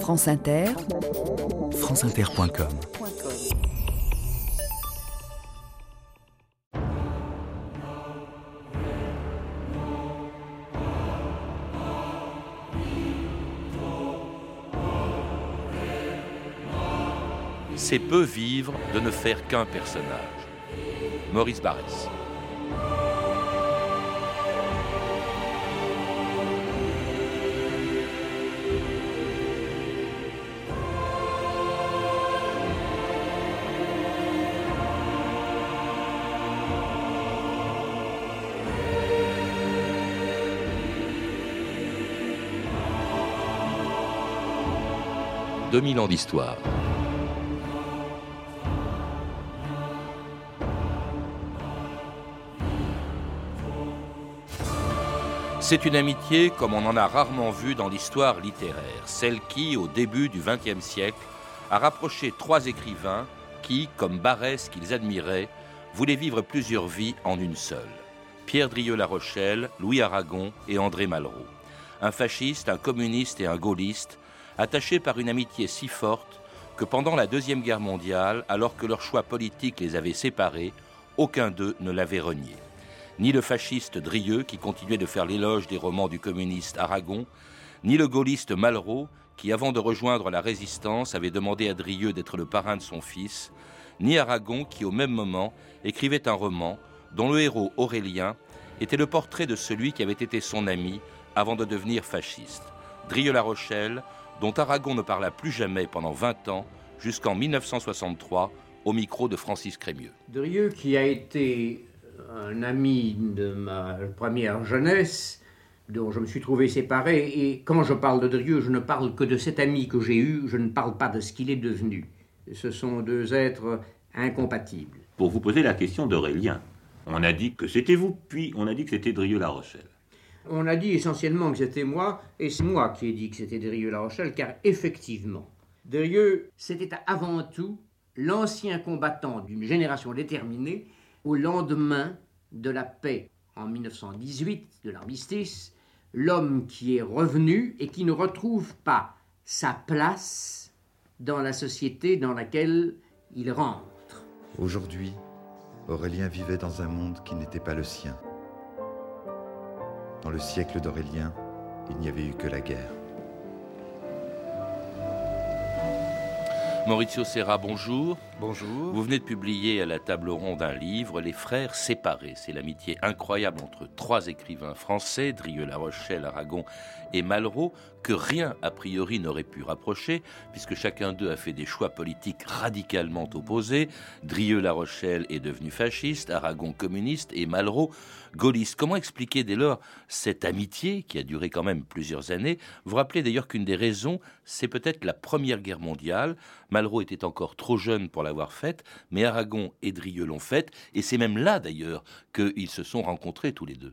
France Inter, franceinter.com C'est peu vivre de ne faire qu'un personnage. Maurice Barrès. « 2000 ans d'histoire. C'est une amitié comme on en a rarement vu dans l'histoire littéraire, celle qui, au début du XXe siècle, a rapproché trois écrivains qui, comme Barès qu'ils admiraient, voulaient vivre plusieurs vies en une seule. Pierre Drieux-La Rochelle, Louis Aragon et André Malraux. Un fasciste, un communiste et un gaulliste, attachés par une amitié si forte que pendant la Deuxième Guerre mondiale, alors que leur choix politique les avait séparés, aucun d'eux ne l'avait renié ni le fasciste Drieux, qui continuait de faire l'éloge des romans du communiste Aragon, ni le gaulliste Malraux, qui avant de rejoindre la résistance avait demandé à Drieux d'être le parrain de son fils, ni Aragon, qui au même moment écrivait un roman dont le héros Aurélien était le portrait de celui qui avait été son ami avant de devenir fasciste. Drieux-La Rochelle, dont Aragon ne parla plus jamais pendant 20 ans, jusqu'en 1963, au micro de Francis Crémieux. Drieux, qui a été un ami de ma première jeunesse, dont je me suis trouvé séparé, et quand je parle de Drieux, je ne parle que de cet ami que j'ai eu, je ne parle pas de ce qu'il est devenu. Ce sont deux êtres incompatibles. Pour vous poser la question d'Aurélien, on a dit que c'était vous, puis on a dit que c'était Drieux-La Rochelle. On a dit essentiellement que c'était moi, et c'est moi qui ai dit que c'était Drieux-La Rochelle, car effectivement, Drieux, c'était avant tout l'ancien combattant d'une génération déterminée au lendemain de la paix en 1918, de l'armistice, l'homme qui est revenu et qui ne retrouve pas sa place dans la société dans laquelle il rentre. Aujourd'hui, Aurélien vivait dans un monde qui n'était pas le sien. Dans le siècle d'Aurélien, il n'y avait eu que la guerre. Maurizio Serra, bonjour. Bonjour. Vous venez de publier à la table ronde un livre, Les Frères séparés. C'est l'amitié incroyable entre trois écrivains français, Drieux-La Rochelle, Aragon et Malraux, que rien a priori n'aurait pu rapprocher, puisque chacun d'eux a fait des choix politiques radicalement opposés. Drieux-La Rochelle est devenu fasciste, Aragon communiste et Malraux gaulliste. Comment expliquer dès lors cette amitié qui a duré quand même plusieurs années? Vous rappelez d'ailleurs qu'une des raisons, c'est peut-être la Première Guerre mondiale. Malraux était encore trop jeune pour l'avoir faite, mais Aragon et Drieux l'ont faite, et c'est même là d'ailleurs qu'ils se sont rencontrés tous les deux.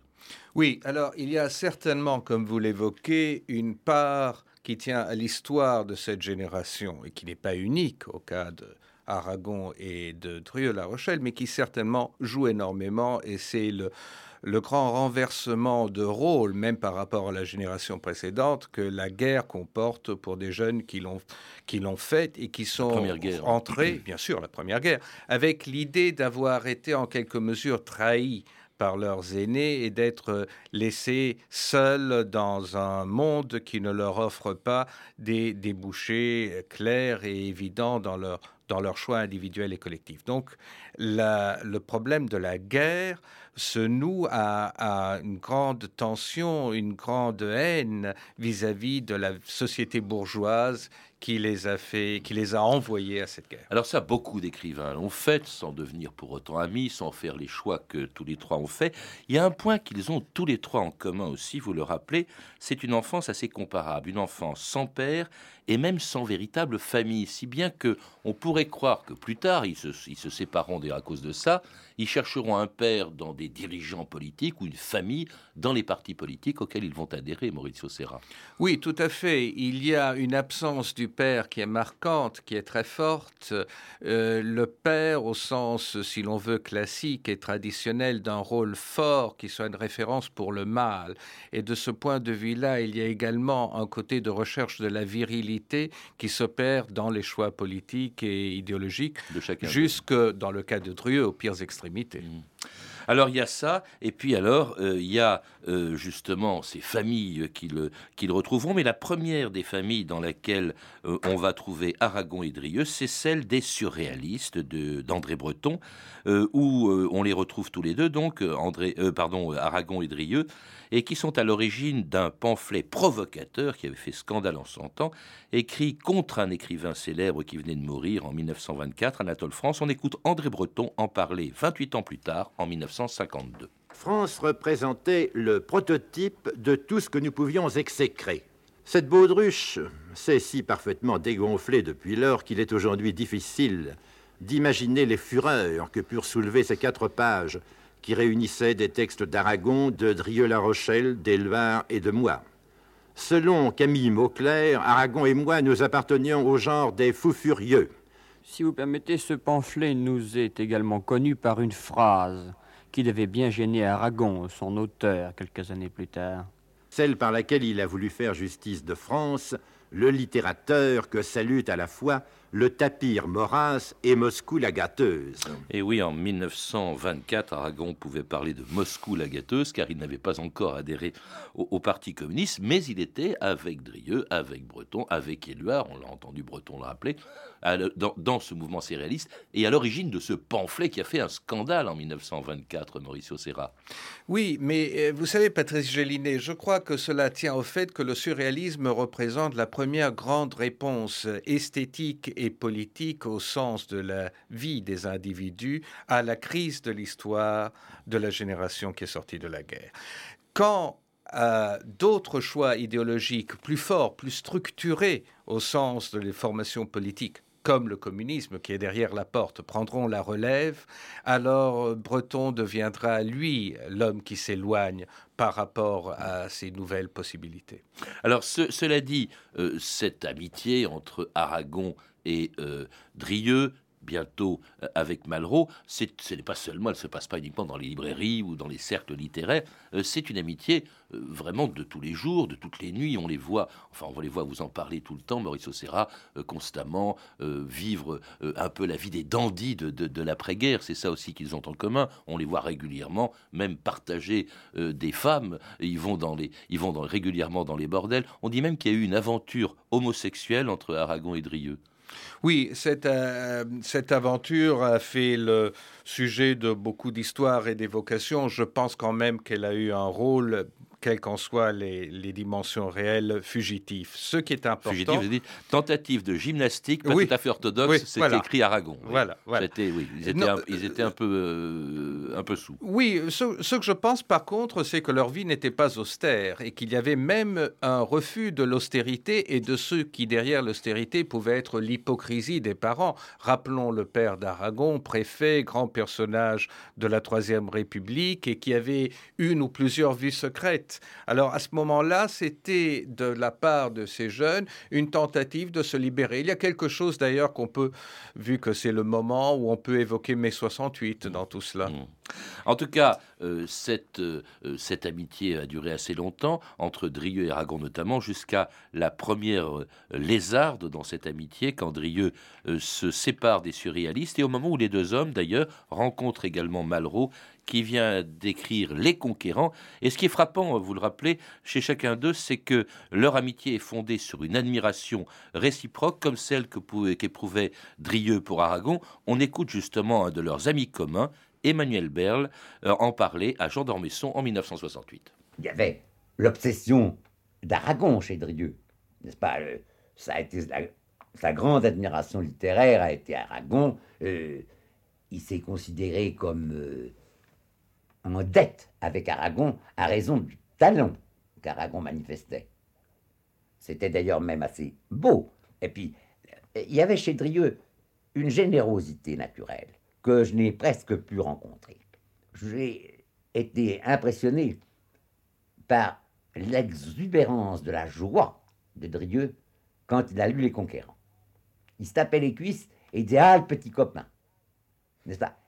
Oui, alors il y a certainement, comme vous l'évoquez, une part qui tient à l'histoire de cette génération et qui n'est pas unique au cas de Aragon et de Drieux-La Rochelle, mais qui certainement joue énormément et c'est le, le grand renversement de rôle, même par rapport à la génération précédente, que la guerre comporte pour des jeunes qui l'ont qui l'ont faite et qui sont entrés, bien sûr, la première guerre, avec l'idée d'avoir été en quelque mesure trahis par leurs aînés et d'être laissés seuls dans un monde qui ne leur offre pas des débouchés clairs et évidents dans leur, dans leur choix individuel et collectif. Donc le problème de la guerre se noue à, une grande tension, une grande haine vis-à-vis -vis de la société bourgeoise qui les a fait, qui les a envoyés à cette guerre. Alors ça, beaucoup d'écrivains l'ont fait, sans devenir pour autant amis, sans faire les choix que tous les trois ont fait. Il y a un point qu'ils ont tous les trois en commun aussi, vous le rappelez, c'est une enfance assez comparable, une enfance sans père et même sans véritable famille, si bien que on pourrait croire que plus tard ils se, ils se sépareront à cause de ça, ils chercheront un père dans des dirigeants politiques ou une famille dans les partis politiques auxquels ils vont adhérer, Maurizio Serra. Oui, tout à fait. Il y a une absence du père qui est marquante, qui est très forte. Euh, le père, au sens, si l'on veut, classique et traditionnel d'un rôle fort qui soit une référence pour le mâle. Et de ce point de vue-là, il y a également un côté de recherche de la virilité qui s'opère dans les choix politiques et idéologiques, De chacun. jusque dans le cas de Drieux, aux pires extrémités. Mm. Alors il y a ça, et puis alors euh, il y a euh, justement ces familles qu'ils retrouveront, mais la première des familles dans laquelle euh, on va trouver Aragon et Drieux, c'est celle des surréalistes d'André Breton, euh, où on les retrouve tous les deux, donc André, pardon, Aragon et Drieux, et qui sont à l'origine d'un pamphlet provocateur qui avait fait scandale en son temps, écrit contre un écrivain célèbre qui venait de mourir en 1924, Anatole France. On écoute André Breton en parler 28 ans plus tard, en 1952. France représentait le prototype de tout ce que nous pouvions exécrer. Cette baudruche s'est si parfaitement dégonflée depuis lors qu'il est aujourd'hui difficile d'imaginer les fureurs que purent soulever ces quatre pages qui réunissaient des textes d'Aragon, de Drieux-La Rochelle, d'Éluard et de moi. Selon Camille Mauclair, Aragon et moi nous appartenions au genre des fous furieux. Si vous permettez, ce pamphlet nous est également connu par une phrase qui devait bien gêner Aragon, son auteur, quelques années plus tard. celle par laquelle il a voulu faire justice de France, le littérateur que salue à la fois le tapir Maurras et Moscou la gâteuse. Et oui, en 1924, Aragon pouvait parler de Moscou la gâteuse, car il n'avait pas encore adhéré au, au Parti communiste, mais il était avec Drieux, avec Breton, avec Éluard, on l'a entendu, Breton à le- dans, dans ce mouvement céréaliste, et à l'origine de ce pamphlet qui a fait un scandale en 1924, Mauricio Serra. Oui, mais euh, vous savez, Patrice Gélinet, je crois que cela tient au fait que le surréalisme représente la première grande réponse esthétique et politique au sens de la vie des individus à la crise de l'histoire de la génération qui est sortie de la guerre. Quand euh, d'autres choix idéologiques plus forts, plus structurés au sens de les formations politiques, comme le communisme qui est derrière la porte, prendront la relève, alors euh, Breton deviendra, lui, l'homme qui s'éloigne par rapport à ces nouvelles possibilités. Alors, ce- cela dit, euh, cette amitié entre Aragon et euh, Drieux, bientôt euh, avec Malraux, ce n'est pas seulement, elle ne se passe pas uniquement dans les librairies ou dans les cercles littéraires, euh, c'est une amitié euh, vraiment de tous les jours, de toutes les nuits, on les voit, enfin on les voit vous en parler tout le temps, Maurice Serra, constamment vivre un peu la vie des dandys de, l'après-guerre, c'est ça aussi qu'ils ont en commun, on les voit régulièrement, même partager des femmes, ils vont, dans les, ils vont régulièrement dans les bordels, on dit même qu'il y a eu une aventure homosexuelle entre Aragon et Drieux. Oui, cette, euh, cette aventure a fait le sujet de beaucoup d'histoires et d'évocations. Je pense quand même qu'elle a eu un rôle, quelles qu'en soient les, les dimensions réelles, fugitif. Ce qui est important. Fugitif, je dis, tentative de gymnastique, pas Oui. tout à fait orthodoxe, Oui, c'était voilà. écrit Aragon. oui. Voilà, voilà. C'était- oui, ils étaient, Non, un, ils étaient un peu, euh, un peu sous. Oui, ce, ce que je pense par contre, c'est que leur vie n'était pas austère et qu'il y avait même un refus de l'austérité et de ceux qui, derrière l'austérité, pouvaient être l'hypocrisie des parents. Rappelons le père d'Aragon, préfet, grand personnage de la Troisième République et qui avait une ou plusieurs vues secrètes. Alors à ce moment-là, c'était de la part de ces jeunes une tentative de se libérer. Il y a quelque chose d'ailleurs qu'on peut, vu que c'est le moment où on peut évoquer mai 68 dans tout cela. Mm. En tout cas, euh, cette, euh, euh, cette amitié a duré assez longtemps, entre Drieux et Aragon notamment, jusqu'à la première lézarde dans cette amitié, quand Drieux se sépare des surréalistes, et au moment où les deux hommes, d'ailleurs, rencontrent également Malraux, qui vient d'écrire Les Conquérants. Et ce qui est frappant, vous le rappelez, chez chacun d'eux, c'est que leur amitié est fondée sur une admiration réciproque, comme celle que qu'éprouvait Drieux pour Aragon. On écoute justement un de leurs amis communs, Emmanuel Berle, euh, en parler à Jean d'Ormesson en 1968. il y avait l'obsession d'Aragon chez Drieux, n'est-ce pas? Sa grande admiration littéraire a été Aragon. euh, il s'est considéré comme euh, en dette avec Aragon à raison du talent qu'Aragon manifestait. C'était d'ailleurs même assez beau. Et puis, euh, il y avait chez Drieux une générosité naturelle. que je n'ai presque pu rencontrer. J'ai été impressionné par l'exubérance de la joie de Drieux quand il a lu Les Conquérants. Il se tapait les cuisses et disait Ah, le petit copain N'est-ce pas?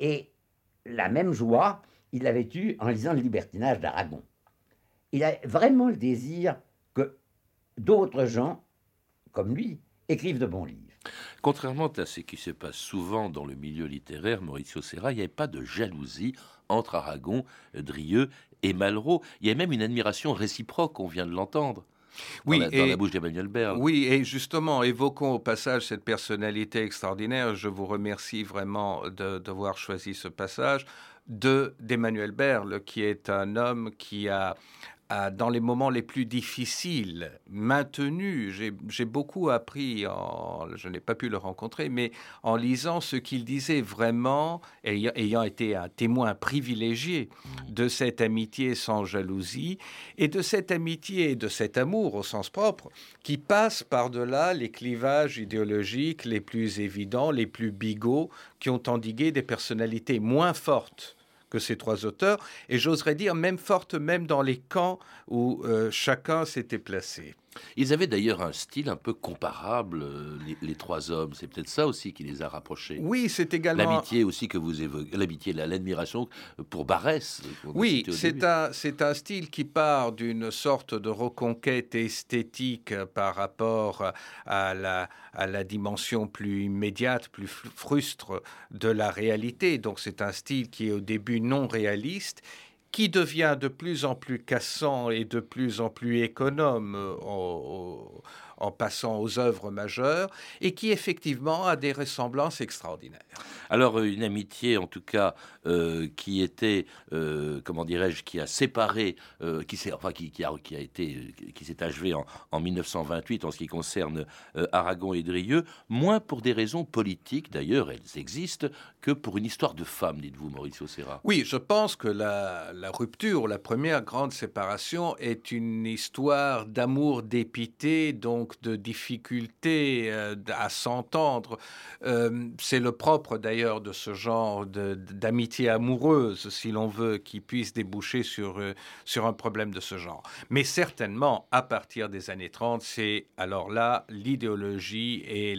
Et la même joie, il l'avait eue en lisant Le libertinage d'Aragon. Il a vraiment le désir que d'autres gens, comme lui, écrivent de bons livres. Contrairement à ce qui se passe souvent dans le milieu littéraire, Maurizio Serra, il n'y avait pas de jalousie entre Aragon, Drieux et Malraux. Il y a même une admiration réciproque, on vient de l'entendre. Oui, dans, la, et, la bouche d'Emmanuel Berle. Oui, et justement, évoquons au passage cette personnalité extraordinaire. Je vous remercie vraiment d'avoir choisi ce passage de d'Emmanuel Berle, qui est un homme qui a dans les moments les plus difficiles, maintenu. J'ai beaucoup appris, en, je n'ai pas pu le rencontrer, mais en lisant ce qu'il disait vraiment, ayant, ayant, été un témoin privilégié de cette amitié sans jalousie, et de cette amitié et de cet amour au sens propre, qui passe par-delà les clivages idéologiques les plus évidents, les plus bigots, qui ont endigué des personnalités moins fortes que ces trois auteurs, et j'oserais dire même forte même dans les camps où euh, chacun s'était placé. Ils avaient d'ailleurs un style un peu comparable, euh, les, les trois hommes. C'est peut-être ça aussi qui les a rapprochés. Oui, c'est également l'amitié aussi que vous évoquez, l'amitié, l'admiration pour Barès. Oui, c'est un, c'est un style qui part d'une sorte de reconquête esthétique par rapport à la, à la dimension plus immédiate, plus frustre de la réalité. Donc c'est un style qui est au début non réaliste qui devient de plus en plus cassant et de plus en plus économe en, en passant aux œuvres majeures, et qui effectivement a des ressemblances extraordinaires. Alors une amitié en tout cas euh, qui était, euh, comment dirais-je, qui a séparé, euh, qui s'est, enfin qui, qui, a, qui a été, qui s'est achevée en, en, 1928 en ce qui concerne euh, Aragon et Drieux, moins pour des raisons politiques d'ailleurs, elles existent, que pour une histoire de femme, dites-vous, Mauricio Serra. Oui, je pense que la, la rupture, la première grande séparation, est une histoire d'amour dépité, donc de difficulté euh, à s'entendre. Euh, c'est le propre d'ailleurs de ce genre d'amitié amoureuse, si l'on veut, qui puisse déboucher sur, euh, sur un problème de ce genre. Mais certainement, à partir des années 30, c'est alors là l'idéologie et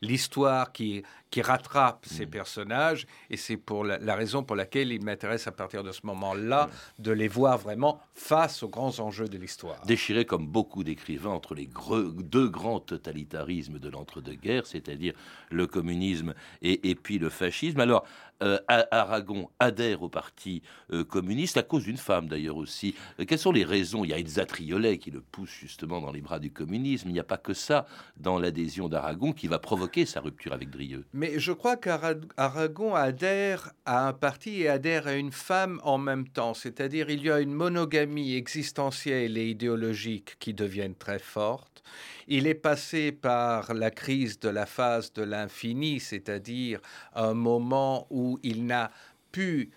l'histoire qui, qui rattrape ces mmh. personnages, et c'est pour la, la, raison pour laquelle il m'intéresse à partir de ce moment-là mmh. de les voir vraiment face aux grands enjeux de l'histoire. Déchirés comme beaucoup d'écrivains entre les deux grands totalitarismes de l'entre-deux-guerres, c'est-à-dire le communisme et, puis le fascisme. Alors, euh, Aragon adhère au parti euh, communiste à cause d'une femme d'ailleurs aussi. Euh, quelles sont les raisons? Il y a Elsa Triolet qui le pousse justement dans les bras du communisme. Il n'y a pas que ça dans l'adhésion d'Aragon qui va provoquer sa rupture avec Drieux. Mais je crois qu'Aragon adhère à un parti et adhère à une femme en même temps. C'est-à-dire il y a une monogamie existentielle et idéologique qui deviennent très fortes. Il est passé par la crise de la phase de l'infini, c'est-à-dire un moment où il n'a pu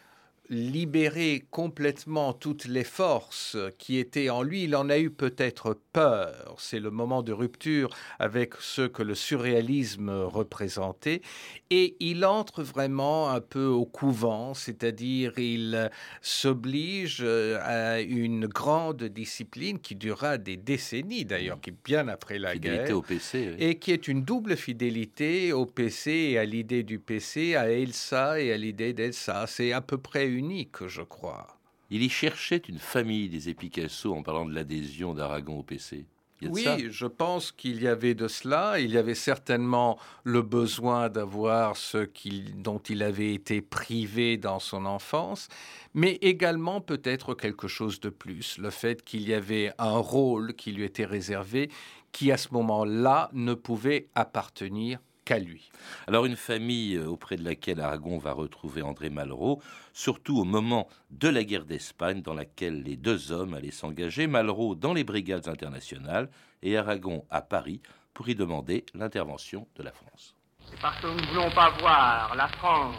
libérer complètement toutes les forces qui étaient en lui. Il en a eu peut-être peur. C'est le moment de rupture avec ce que le surréalisme représentait. Et il entre vraiment un peu au couvent, c'est-à-dire il s'oblige à une grande discipline qui durera des décennies d'ailleurs, qui est bien après la fidélité guerre. au PC. Oui. Et qui est une double fidélité au PC et à l'idée du PC, à Elsa et à l'idée d'Elsa. C'est à peu près une unique, je crois. Il y cherchait une famille des Epicasso en parlant de l'adhésion d'Aragon au PC. Oui, je pense qu'il y avait de cela. Il y avait certainement le besoin d'avoir ce qu'il, dont il avait été privé dans son enfance, mais également peut-être quelque chose de plus, le fait qu'il y avait un rôle qui lui était réservé, qui à ce moment-là ne pouvait appartenir qu'à lui. Alors une famille euh, auprès de laquelle Aragon va retrouver André Malraux, surtout au moment de la guerre d'Espagne dans laquelle les deux hommes allaient s'engager, Malraux dans les brigades internationales et Aragon à Paris pour y demander l'intervention de la France. C'est parce que nous ne voulons pas voir la France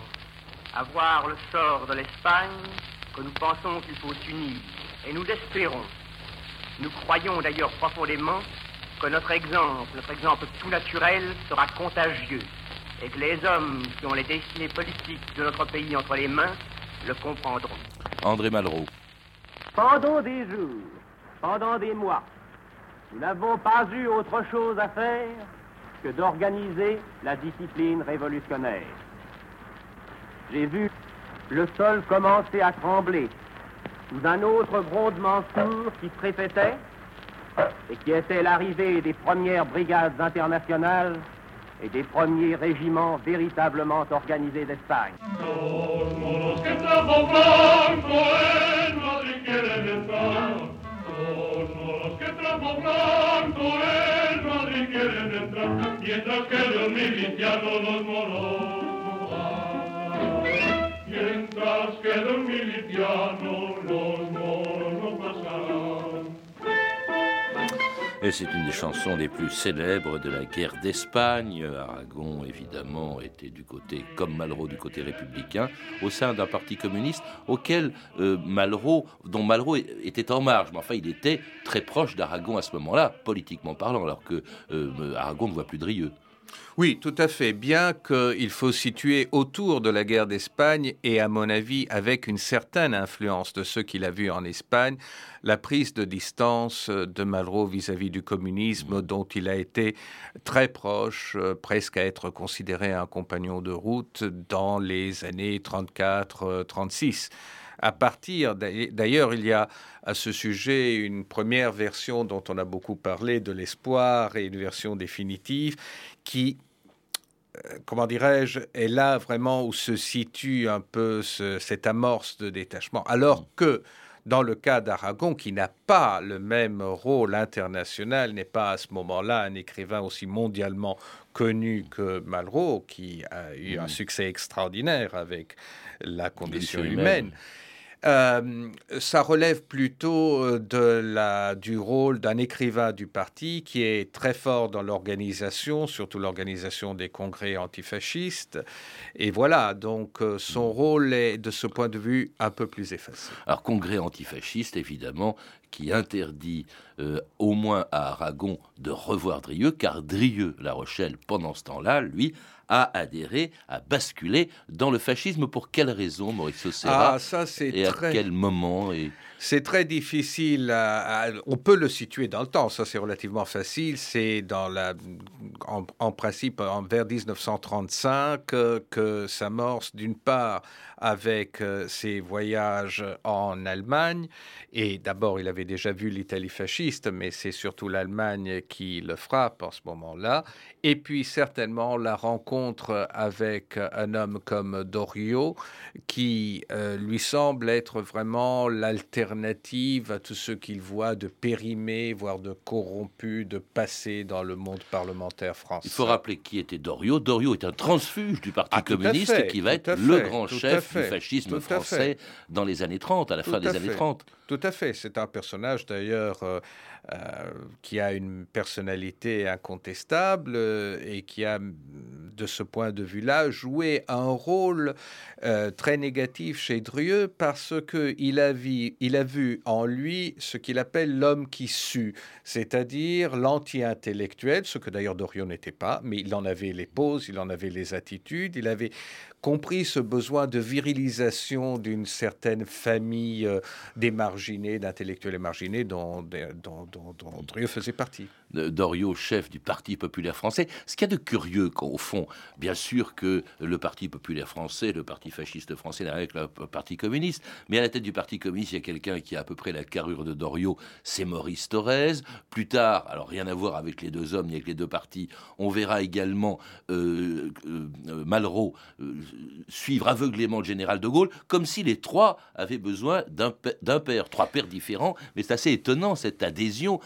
avoir le sort de l'Espagne que nous pensons qu'il faut s'unir et nous l'espérons. Nous croyons d'ailleurs profondément que notre exemple, notre exemple tout naturel, sera contagieux et que les hommes qui ont les destinées politiques de notre pays entre les mains le comprendront. André Malraux. Pendant des jours, pendant des mois, nous n'avons pas eu autre chose à faire que d'organiser la discipline révolutionnaire. J'ai vu le sol commencer à trembler sous un autre grondement sourd qui se répétait et qui était l'arrivée des premières brigades internationales et des premiers régiments véritablement organisés d'Espagne. Et c'est une des chansons les plus célèbres de la guerre d'Espagne. Aragon, évidemment, était du côté, comme Malraux, du côté républicain, au sein d'un parti communiste auquel euh, Malraux, dont Malraux était en marge. Mais enfin, il était très proche d'Aragon à ce moment-là, politiquement parlant, alors que euh, Aragon ne voit plus Drieux. Oui, tout à fait. Bien qu'il faut situer autour de la guerre d'Espagne et, à mon avis, avec une certaine influence de ce qu'il a vu en Espagne, la prise de distance de Malraux vis-à-vis du communisme, mmh. dont il a été très proche, euh, presque à être considéré un compagnon de route dans les années 34-36 à partir, d'ailleurs, il y a à ce sujet une première version dont on a beaucoup parlé de l'espoir et une version définitive qui euh, comment dirais-je, est là vraiment où se situe un peu cette amorce de détachement. Alors que dans le cas d'Aragon, qui n'a pas le même rôle international, n'est pas à ce moment-là un écrivain aussi mondialement connu que Malraux, qui a eu un mmh. succès extraordinaire avec la condition humaine. Euh, ça relève plutôt euh, de la, du rôle d'un écrivain du parti qui est très fort dans l'organisation, surtout l'organisation des congrès antifascistes. Et voilà, donc euh, son rôle est de ce point de vue un peu plus effacé. Alors, congrès antifasciste, évidemment, qui interdit au moins à Aragon de revoir Drieux, car Drieux, La Rochelle, pendant ce temps-là, lui, a adhéré, a basculé dans le fascisme. Pour quelle raison, Maurice Serra Ah, ça c'est Et à quel moment et... C'est très difficile. on peut le situer dans le temps. Ça, c'est relativement facile. C'est dans la, en, principe, en, vers 1935 que, s'amorce d'une part avec euh, ses voyages en Allemagne. Et d'abord, il avait déjà vu l'Italie fasciste, mais c'est surtout l'Allemagne qui le frappe en ce moment-là. Et puis, certainement, la rencontre avec un homme comme Dorio, qui euh, lui semble être vraiment l'alternative alternative à tout ce qu'il voit de périmé, voire de corrompu, de passé dans le monde parlementaire français. Il faut rappeler qui était Doriot. Doriot est un transfuge du Parti ah, communiste qui va être le grand chef du fascisme français dans les années 30, à la fin des années 30. Tout à fait. C'est un personnage d'ailleurs euh, euh, qui a une personnalité incontestable euh, et qui a, de ce point de vue-là, joué un rôle très négatif chez Drieux parce qu'il a, vu, il a vu en lui ce qu'il appelle l'homme qui sue, c'est-à-dire l'anti-intellectuel, ce que d'ailleurs Doriot n'était pas, mais il en avait les poses, il en avait les attitudes, il avait compris ce besoin de virilisation d'une certaine famille euh, d'émarginés, d'intellectuels émarginés dont, dont, dont faisait partie. Doriot, chef du Parti populaire français. Ce qu'il y a de curieux, au fond, bien sûr que le Parti populaire français, le Parti fasciste français n'a avec le Parti communiste, mais à la tête du Parti communiste, il y a quelqu'un qui a à peu près la carrure de Doriot, c'est Maurice Thorez. Plus tard, alors rien à voir avec les deux hommes ni avec les deux partis, on verra également euh, euh, Malraux euh, suivre aveuglément le général de Gaulle, comme si les trois avaient besoin d'un père, trois pères différents, mais c'est assez étonnant cette adhésion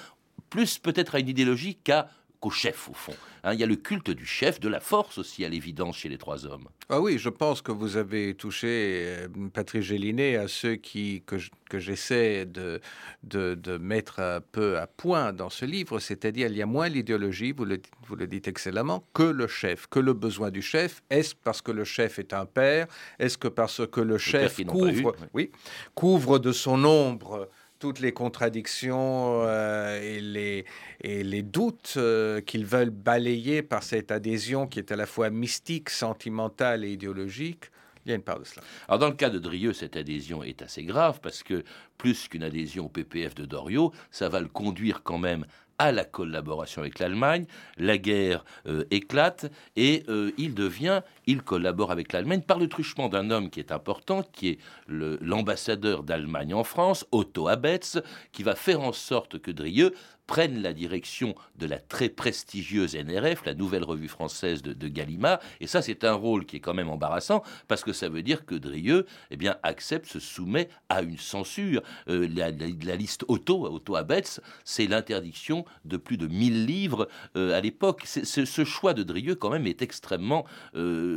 plus peut-être à une idéologie qu'à qu'au chef, au fond. Hein. il y a le culte du chef, de la force aussi, à l'évidence, chez les trois hommes. Ah oui, je pense que vous avez touché, euh, Patrick Gélinet, à ceux qui, que, j'essaie de, de, mettre un peu à point dans ce livre, c'est-à-dire il y a moins l'idéologie, vous le, vous le dites excellemment, que le chef, que le besoin du chef. Est-ce parce que le chef est un père? Est-ce que parce que le, chef couvre, oui, couvre de son ombre toutes les contradictions euh, et, les, doutes euh, qu'ils veulent balayer par cette adhésion qui est à la fois mystique, sentimentale et idéologique. Il y a une part de cela. Alors dans le cas de Drieux, cette adhésion est assez grave parce que plus qu'une adhésion au PPF de Doriot, ça va le conduire quand même à la collaboration avec l'Allemagne. La guerre euh, éclate et il devient, il collabore avec l'Allemagne par le truchement d'un homme qui est important, qui est l'ambassadeur d'Allemagne en France, Otto Abetz, qui va faire en sorte que Drieux prennent la direction de la très prestigieuse NRF, la nouvelle revue française de, Gallimard. Et ça, c'est un rôle qui est quand même embarrassant parce que ça veut dire que Drieux eh bien, accepte, se soumet à une censure. Euh, la, liste auto, auto Abetz, c'est l'interdiction de plus de 1000 livres euh, à l'époque. Ce choix de Drieux, quand même, est extrêmement euh,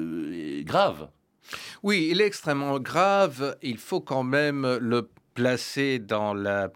grave. Oui, il est extrêmement grave. Il faut quand même le placer dans la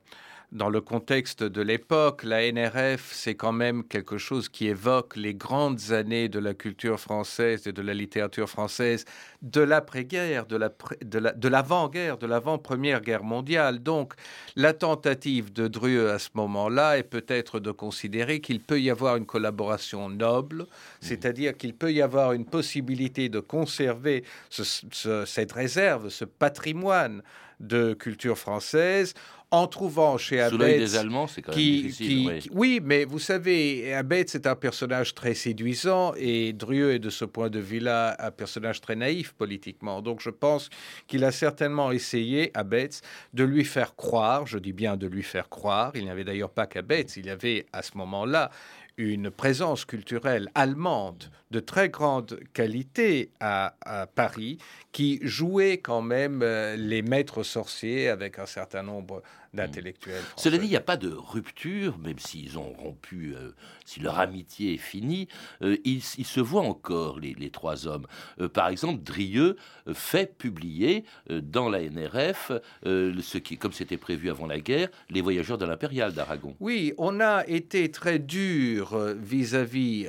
dans le contexte de l'époque, la NRF, c'est quand même quelque chose qui évoque les grandes années de la culture française et de la littérature française de l'après-guerre, de l'avant-guerre, de l'avant-première guerre mondiale. Donc, la tentative de Dreux à ce moment-là est peut-être de considérer qu'il peut y avoir une collaboration noble, mmh. c'est-à-dire qu'il peut y avoir une possibilité de conserver cette réserve, ce patrimoine de culture française en trouvant chez Abetz... des Allemands, c'est quand même difficile. oui. mais vous savez, Abetz c'est un personnage très séduisant et Drieux est de ce point de vue-là un personnage très naïf politiquement. Donc je pense qu'il a certainement essayé, Abetz, de lui faire croire, je dis bien de lui faire croire, il n'y avait d'ailleurs pas qu'Abetz, il y avait à ce moment-là une présence culturelle allemande de très grande qualité à, Paris, qui jouait quand même euh, les maîtres sorciers avec un certain nombre d'intellectuels. Cela dit, il n'y a pas de rupture, même s'ils ont rompu, euh, si leur amitié est finie, euh, ils, se voient encore, les, trois hommes. par exemple, Drieux fait publier dans la NRF, ce qui, comme c'était prévu avant la guerre, les voyageurs de l'impérial d'Aragon. Oui, on a été très dur vis-à-vis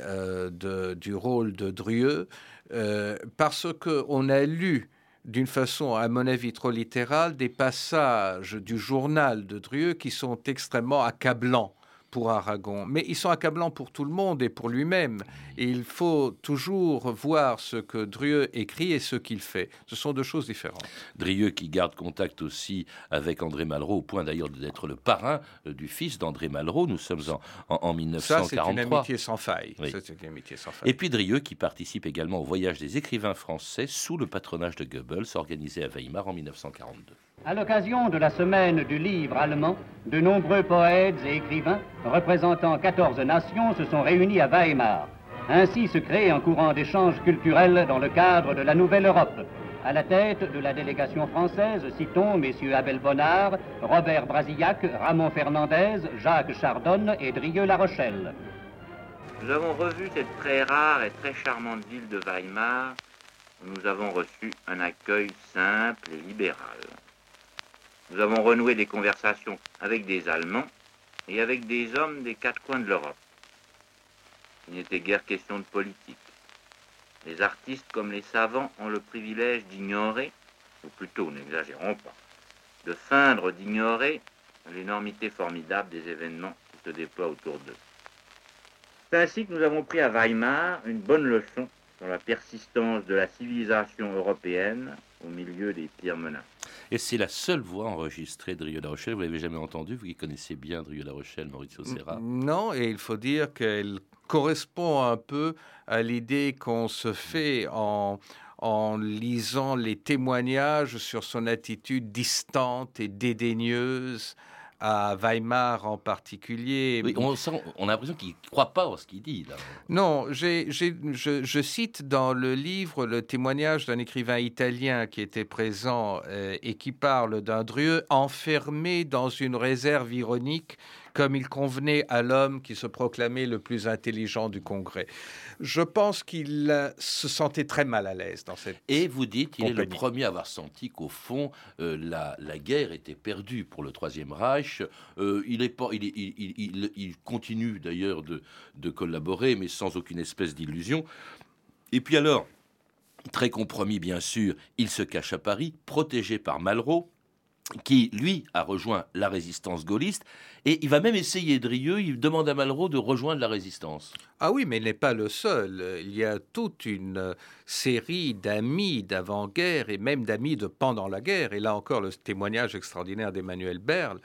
du rôle de Drieux, euh, parce qu'on a lu d'une façon, à mon avis, trop littérale, des passages du journal de Drieux qui sont extrêmement accablants pour Aragon, mais ils sont accablants pour tout le monde et pour lui-même. Et il faut toujours voir ce que Drieux écrit et ce qu'il fait. Ce sont deux choses différentes. Drieux qui garde contact aussi avec André Malraux, au point d'ailleurs d'être le parrain euh, du fils d'André Malraux. Nous sommes en, en, 1943. Ça, c'est une amitié sans faille. une amitié sans faille. Et puis Drieux qui participe également au voyage des écrivains français sous le patronage de Goebbels, organisé à Weimar en 1942. À l'occasion de la semaine du livre allemand, de nombreux poètes et écrivains représentant 14 nations se sont réunis à Weimar. Ainsi se crée un courant d'échange culturel dans le cadre de la Nouvelle Europe. À la tête de la délégation française, citons messieurs Abel Bonnard, Robert Brasillac, Ramon Fernandez, Jacques Chardonne et Drieux La Rochelle. Nous avons revu cette très rare et très charmante ville de Weimar où nous avons reçu un accueil simple et libéral. Nous avons renoué des conversations avec des Allemands et avec des hommes des quatre coins de l'Europe. Il n'était guère question de politique. Les artistes comme les savants ont le privilège d'ignorer, ou plutôt, n'exagérons pas, de feindre d'ignorer l'énormité formidable des événements qui se déploient autour d'eux. C'est ainsi que nous avons pris à Weimar une bonne leçon sur la persistance de la civilisation européenne au milieu des pires menaces. Et c'est la seule voix enregistrée de Rio La Rochelle. Vous l'avez jamais entendue, vous qui connaissez bien Rio La Rochelle, Maurizio Serra. Non, et il faut dire qu'elle correspond un peu à l'idée qu'on se fait en, en lisant les témoignages sur son attitude distante et dédaigneuse à Weimar en particulier. on, on a l'impression qu'il ne croit pas en ce qu'il dit. Non, je, je, cite dans le livre le témoignage d'un écrivain italien qui était présent euh, et qui parle d'un Drieux enfermé dans une réserve ironique comme il convenait à l'homme qui se proclamait le plus intelligent du Congrès. Je pense qu'il euh, se sentait très mal à l'aise dans cette. Et vous dites qu'il est le premier à avoir senti qu'au fond, euh, la, guerre était perdue pour le Troisième Reich. Euh, il, est il, il, il, continue d'ailleurs de, de collaborer, mais sans aucune espèce d'illusion. Et puis alors, très compromis bien sûr, il se cache à Paris, protégé par Malraux qui, lui, a rejoint la résistance gaulliste, et il va même essayer, Drieux, il demande à Malraux de rejoindre la résistance. Ah oui, mais il n'est pas le seul. Il y a toute une série d'amis d'avant-guerre et même d'amis de pendant la guerre, et là encore le témoignage extraordinaire d'Emmanuel Berle,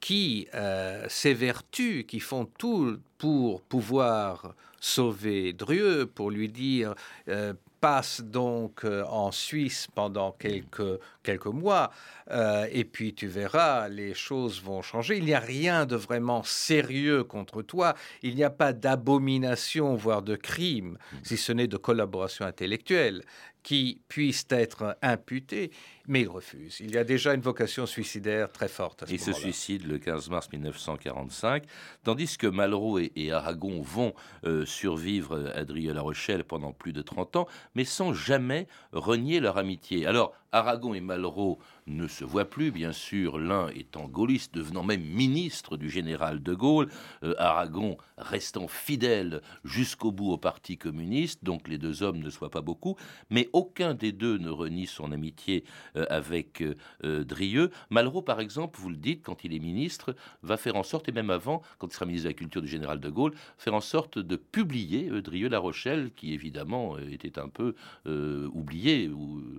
qui euh, s'évertuent, qui font tout pour pouvoir sauver Drieux, pour lui dire euh, passe donc euh, en Suisse pendant quelques, quelques mois, euh, et puis tu verras, les choses vont changer. Il n'y a rien de vraiment sérieux contre toi, il n'y a pas d'abomination, voire de crime, si ce n'est de collaboration intellectuelle qui puissent être imputés, mais il refuse. Il y a déjà une vocation suicidaire très forte. À il se suicide le 15 mars 1945, tandis que Malraux et, Aragon vont euh, survivre à Drieux-La Rochelle pendant plus de 30 ans, mais sans jamais renier leur amitié. Alors, Aragon et Malraux ne se voient plus, bien sûr, l'un étant gaulliste, devenant même ministre du général de Gaulle, euh, Aragon restant fidèle jusqu'au bout au Parti communiste, donc les deux hommes ne soient pas beaucoup, mais aucun des deux ne renie son amitié euh, avec euh, Drieux. Malraux, par exemple, vous le dites, quand il est ministre, va faire en sorte, et même avant, quand il sera ministre de la Culture du général de Gaulle, faire en sorte de publier Drieux-La Rochelle, qui évidemment était un peu oublié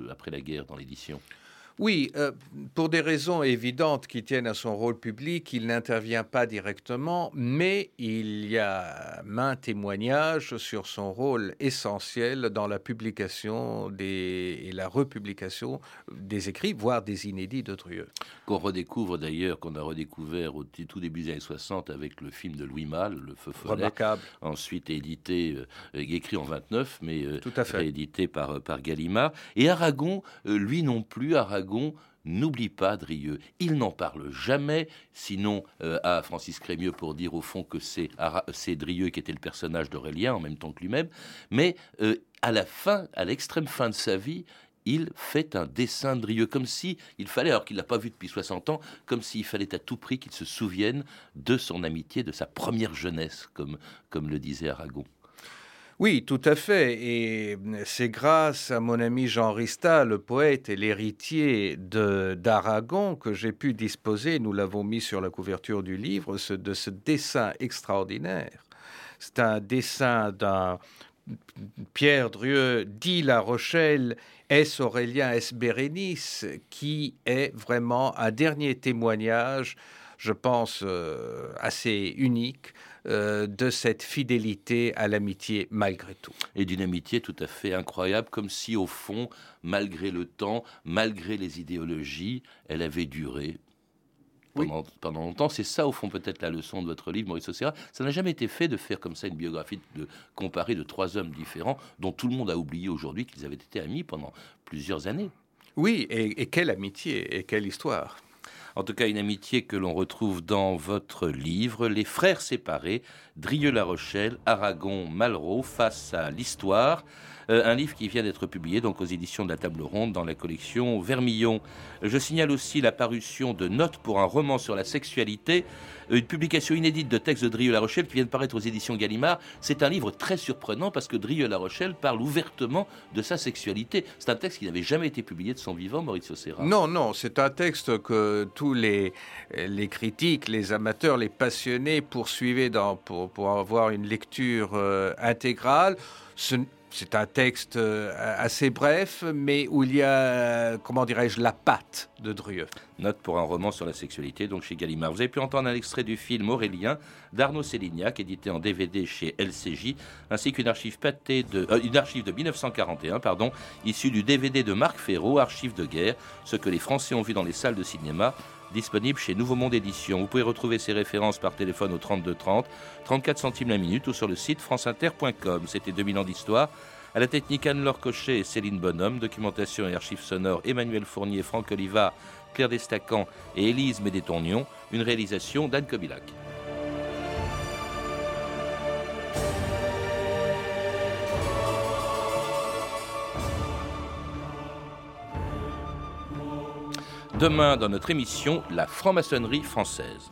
après la guerre dans les oui, euh, pour des raisons évidentes qui tiennent à son rôle public, il n'intervient pas directement, mais il y a main témoignage sur son rôle essentiel dans la publication des, et la republication des écrits, voire des inédits de Drieux. Qu'on redécouvre d'ailleurs, qu'on a redécouvert au tout début des années 60 avec le film de Louis Malle, Le Feu Follet. Remarquable. Ensuite édité, euh, écrit en 29, mais euh, Tout à fait. réédité par, par Gallimard. Et Aragon, lui non plus, Aragon n'oublie pas Drieux. Il n'en parle jamais, sinon euh, à Francis Crémieux pour dire au fond que c'est, Drieux qui était le personnage d'Aurélien en même temps que lui-même. Mais euh, à la fin, à l'extrême fin de sa vie, il fait un dessin de Drieux, comme si il fallait, alors qu'il l'a pas vu depuis 60 ans, comme s'il fallait à tout prix qu'il se souvienne de son amitié, de sa première jeunesse, comme, comme le disait Aragon. Oui, tout à fait. Et c'est grâce à mon ami Jean Rista, le poète et l'héritier d'Aragon, que j'ai pu disposer, nous l'avons mis sur la couverture du livre, de ce dessin extraordinaire. C'est un dessin d'un Pierre Drieux dit La Rochelle, est Aurélien, est Bérénice, qui est vraiment un dernier témoignage, je pense, euh, assez unique euh, de cette fidélité à l'amitié malgré tout. Et d'une amitié tout à fait incroyable, comme si au fond, malgré le temps, malgré les idéologies, elle avait duré. Pendant, pendant longtemps, c'est ça au fond peut-être la leçon de votre livre, Maurice Ocera. Ça n'a jamais été fait de faire comme ça une biographie, de comparer de trois hommes différents dont tout le monde a oublié aujourd'hui qu'ils avaient été amis pendant plusieurs années. Oui, et quelle amitié et quelle histoire. En tout cas, une amitié que l'on retrouve dans votre livre, Les Frères séparés, Drieux-La Rochelle, Aragon, Malraux, face à l'histoire. Euh, un livre qui vient d'être publié donc aux éditions de la Table Ronde dans la collection Vermillon. Je signale aussi la parution de Notes pour un roman sur la sexualité, une publication inédite de textes de Drieux-La Rochelle qui vient de paraître aux éditions Gallimard. C'est un livre très surprenant parce que Drieux-La Rochelle parle ouvertement de sa sexualité. C'est un texte qui n'avait jamais été publié de son vivant, Maurice Serra. Non, non, c'est un texte que tous les, les critiques, les amateurs, les passionnés poursuivaient pour, pour avoir une lecture euh, intégrale. C'est un texte euh, assez bref, mais où il y a, comment dirais-je, la patte de Drieux. Note pour un roman sur la sexualité, donc chez Gallimard. Vous avez pu entendre un extrait du film Aurélien d'Arnaud Sélignac, édité en DVD chez LCJ, ainsi qu'une archive, de, euh, une archive de 1941, pardon, issue du DVD de Marc Ferraud, Archive de guerre, ce que les Français ont vu dans les salles de cinéma disponible chez Nouveau Monde Édition. Vous pouvez retrouver ces références par téléphone au 32 30, 34 centimes la minute ou sur le site franceinter.com. C'était 2000 ans d'histoire. À la technique Anne-Laure Cochet et Céline Bonhomme, documentation et archives sonores Emmanuel Fournier, Franck Oliva, Claire Destacan et Élise Médétournion, une réalisation d'Anne Kobilac. Demain, dans notre émission, la franc-maçonnerie française.